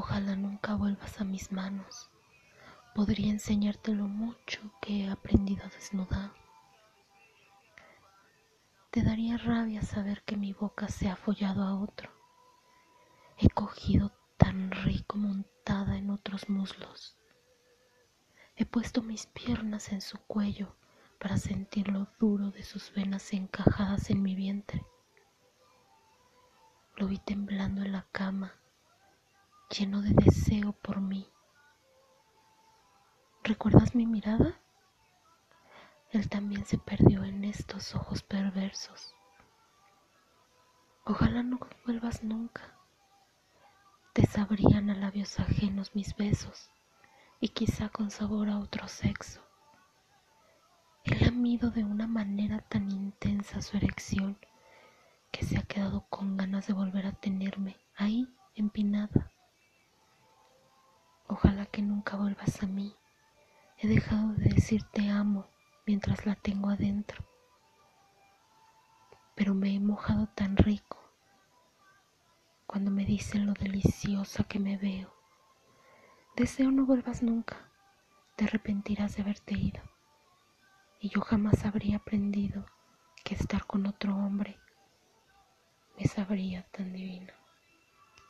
Ojalá nunca vuelvas a mis manos. Podría enseñarte lo mucho que he aprendido a desnudar. Te daría rabia saber que mi boca se ha follado a otro. He cogido tan rico montada en otros muslos. He puesto mis piernas en su cuello para sentir lo duro de sus venas encajadas en mi vientre. Lo vi temblando en la cama, lleno de deseo por mí. ¿Recuerdas mi mirada? Él también se perdió en estos ojos perversos. Ojalá no vuelvas nunca. Te sabrían a labios ajenos mis besos y quizá con sabor a otro sexo. Él ha mido de una manera tan intensa su erección que se ha quedado con ganas de volver a tenerme ahí empinada. Ojalá que nunca vuelvas a mí. He dejado de decir te amo mientras la tengo adentro. Pero me he mojado tan rico cuando me dicen lo deliciosa que me veo. Deseo no vuelvas nunca, te arrepentirás de haberte ido. Y yo jamás habría aprendido que estar con otro hombre me sabría tan divino.